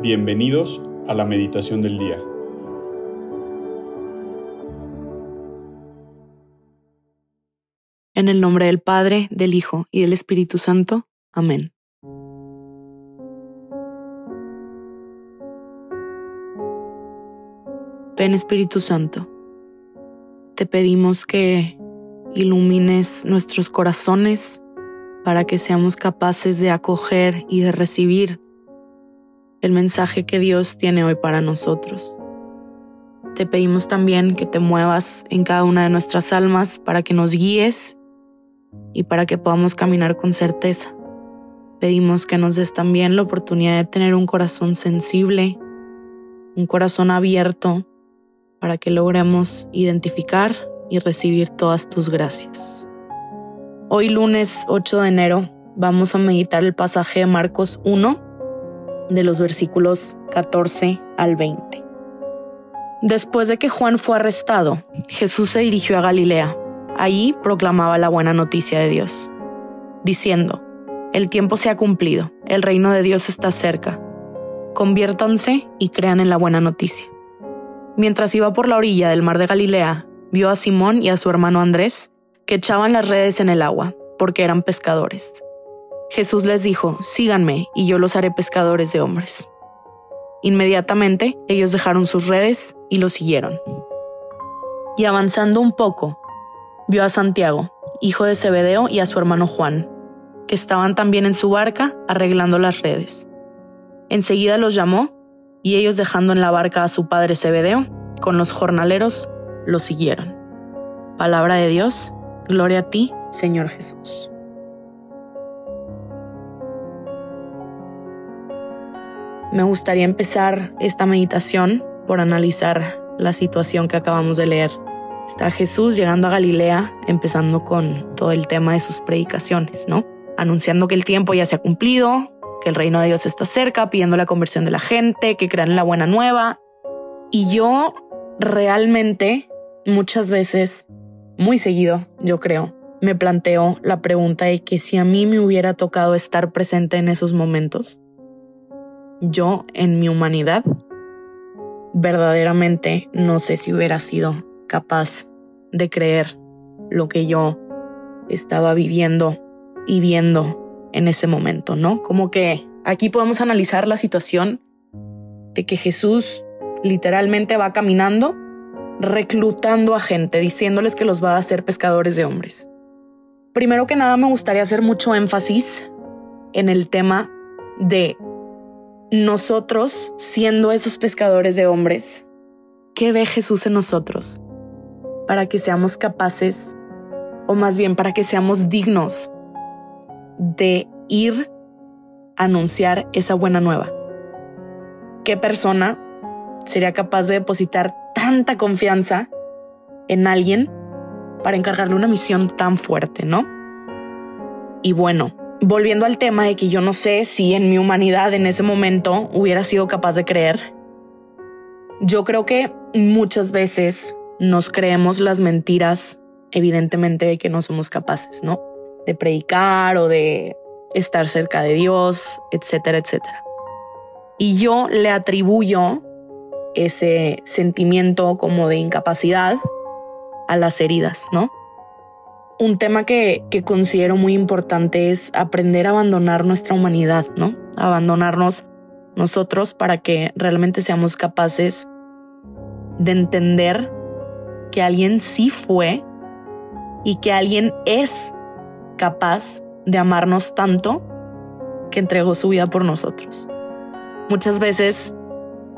Bienvenidos a la meditación del día. En el nombre del Padre, del Hijo y del Espíritu Santo. Amén. Ven Espíritu Santo, te pedimos que ilumines nuestros corazones para que seamos capaces de acoger y de recibir el mensaje que Dios tiene hoy para nosotros. Te pedimos también que te muevas en cada una de nuestras almas para que nos guíes y para que podamos caminar con certeza. Pedimos que nos des también la oportunidad de tener un corazón sensible, un corazón abierto, para que logremos identificar y recibir todas tus gracias. Hoy lunes 8 de enero vamos a meditar el pasaje de Marcos 1 de los versículos 14 al 20. Después de que Juan fue arrestado, Jesús se dirigió a Galilea. Allí proclamaba la buena noticia de Dios, diciendo, El tiempo se ha cumplido, el reino de Dios está cerca. Conviértanse y crean en la buena noticia. Mientras iba por la orilla del mar de Galilea, vio a Simón y a su hermano Andrés, que echaban las redes en el agua, porque eran pescadores. Jesús les dijo, síganme y yo los haré pescadores de hombres. Inmediatamente ellos dejaron sus redes y lo siguieron. Y avanzando un poco, vio a Santiago, hijo de Zebedeo, y a su hermano Juan, que estaban también en su barca arreglando las redes. Enseguida los llamó, y ellos dejando en la barca a su padre Zebedeo, con los jornaleros, lo siguieron. Palabra de Dios, gloria a ti, Señor Jesús. Me gustaría empezar esta meditación por analizar la situación que acabamos de leer. Está Jesús llegando a Galilea, empezando con todo el tema de sus predicaciones, ¿no? Anunciando que el tiempo ya se ha cumplido, que el reino de Dios está cerca, pidiendo la conversión de la gente, que crean la buena nueva. Y yo realmente, muchas veces, muy seguido, yo creo, me planteo la pregunta de que si a mí me hubiera tocado estar presente en esos momentos, yo en mi humanidad verdaderamente no sé si hubiera sido capaz de creer lo que yo estaba viviendo y viendo en ese momento, ¿no? Como que aquí podemos analizar la situación de que Jesús literalmente va caminando, reclutando a gente, diciéndoles que los va a hacer pescadores de hombres. Primero que nada me gustaría hacer mucho énfasis en el tema de nosotros, siendo esos pescadores de hombres, ¿qué ve Jesús en nosotros? Para que seamos capaces, o más bien para que seamos dignos de ir a anunciar esa buena nueva. ¿Qué persona sería capaz de depositar tanta confianza en alguien para encargarle una misión tan fuerte, no? Y bueno, volviendo al tema de que yo no sé si en mi humanidad en ese momento hubiera sido capaz de creer, yo creo que muchas veces nos creemos las mentiras, evidentemente, de que no somos capaces, ¿no? De predicar o de estar cerca de Dios, etcétera, etcétera. Y yo le atribuyo ese sentimiento como de incapacidad a las heridas, ¿no? Un tema que, considero muy importante es aprender a abandonar nuestra humanidad, ¿no? Abandonarnos nosotros para que realmente seamos capaces de entender que alguien sí fue y que alguien es capaz de amarnos tanto que entregó su vida por nosotros. Muchas veces,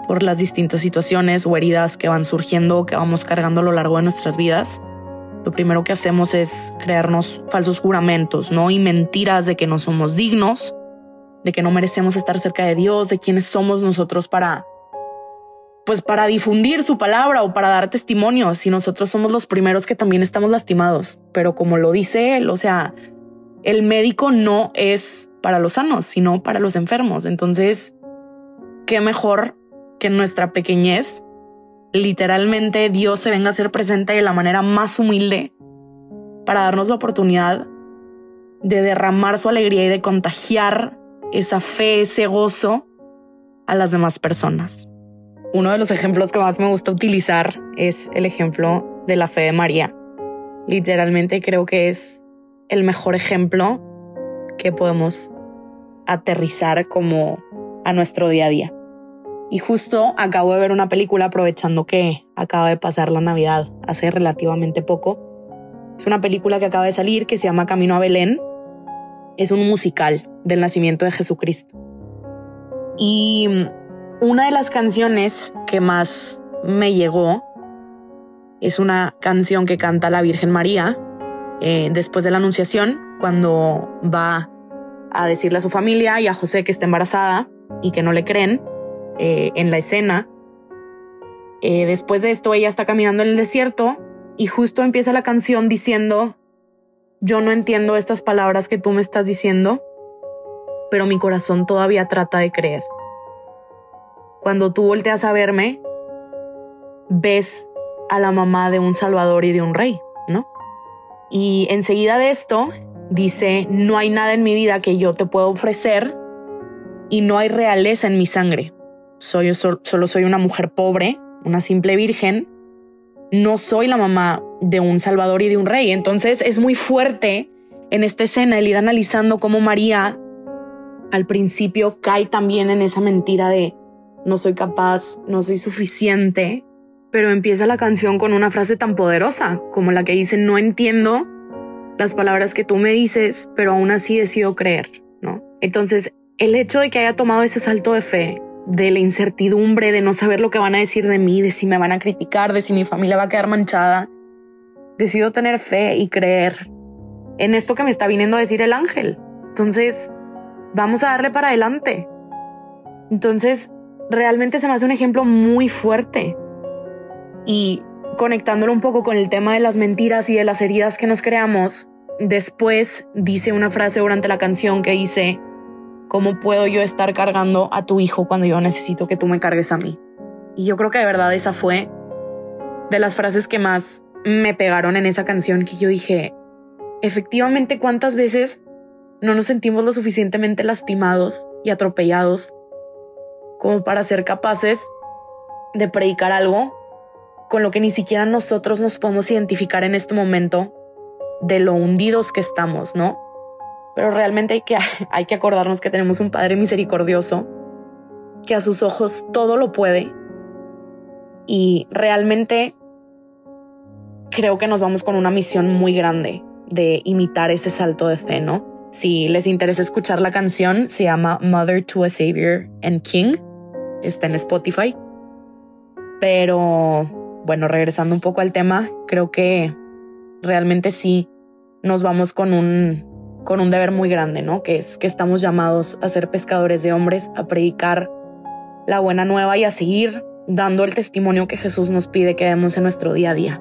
por las distintas situaciones o heridas que van surgiendo o que vamos cargando a lo largo de nuestras vidas, lo primero que hacemos es crearnos falsos juramentos, ¿no? Y mentiras de que no somos dignos, de que no merecemos estar cerca de Dios, de quiénes somos nosotros para, pues para difundir su palabra o para dar testimonio, si nosotros somos los primeros que también estamos lastimados. Pero como lo dice él, o sea, el médico no es para los sanos, sino para los enfermos. Entonces, qué mejor que nuestra pequeñez literalmente Dios se venga a ser presente de la manera más humilde para darnos la oportunidad de derramar su alegría y de contagiar esa fe, ese gozo a las demás personas. Uno de los ejemplos que más me gusta utilizar es el ejemplo de la fe de María. Literalmente creo que es el mejor ejemplo que podemos aterrizar como a nuestro día a día. Y justo acabo de ver una película aprovechando que acaba de pasar la Navidad hace relativamente poco. Es una película que acaba de salir que se llama Camino a Belén. Es un musical del nacimiento de Jesucristo. Y una de las canciones que más me llegó es una canción que canta la Virgen María eh, después de la Anunciación, cuando va a decirle a su familia y a José que está embarazada y que no le creen eh, en la escena. Eh, después de esto, ella está caminando en el desierto y justo empieza la canción diciendo, yo no entiendo estas palabras que tú me estás diciendo, pero mi corazón todavía trata de creer. Cuando tú volteas a verme, ves a la mamá de un salvador y de un rey, ¿no? Y enseguida de esto dice, no hay nada en mi vida que yo te pueda ofrecer y no hay realeza en mi sangre. Soy, solo soy una mujer pobre, una simple virgen. No soy la mamá de un salvador y de un rey. Entonces es muy fuerte en esta escena el ir analizando cómo María al principio cae también en esa mentira de no soy capaz, no soy suficiente, pero empieza la canción con una frase tan poderosa como la que dice no entiendo las palabras que tú me dices, pero aún así decido creer, ¿no? Entonces, el hecho de que haya tomado ese salto de fe, de la incertidumbre, de no saber lo que van a decir de mí, de si me van a criticar, de si mi familia va a quedar manchada, decido tener fe y creer en esto que me está viniendo a decir el ángel. Entonces, vamos a darle para adelante. Entonces, realmente se me hace un ejemplo muy fuerte. Y conectándolo un poco con el tema de las mentiras y de las heridas que nos creamos, después dice una frase durante la canción que dice, ¿cómo puedo yo estar cargando a tu hijo cuando yo necesito que tú me cargues a mí? Y yo creo que de verdad esa fue de las frases que más me pegaron en esa canción que yo dije, efectivamente, ¿cuántas veces no nos sentimos lo suficientemente lastimados y atropellados como para ser capaces de predicar algo con lo que ni siquiera nosotros nos podemos identificar en este momento de lo hundidos que estamos, ¿no? Pero realmente hay que, hay que acordarnos que tenemos un Padre misericordioso, que a sus ojos todo lo puede. Y realmente creo que nos vamos con una misión muy grande de imitar ese salto de fe, ¿no? Si les interesa escuchar la canción, se llama Mother to a Savior and King. Está en Spotify. Pero bueno, regresando un poco al tema, creo que realmente sí nos vamos con un, con un deber muy grande, ¿no? Que es que estamos llamados a ser pescadores de hombres, a predicar la buena nueva y a seguir dando el testimonio que Jesús nos pide que demos en nuestro día a día.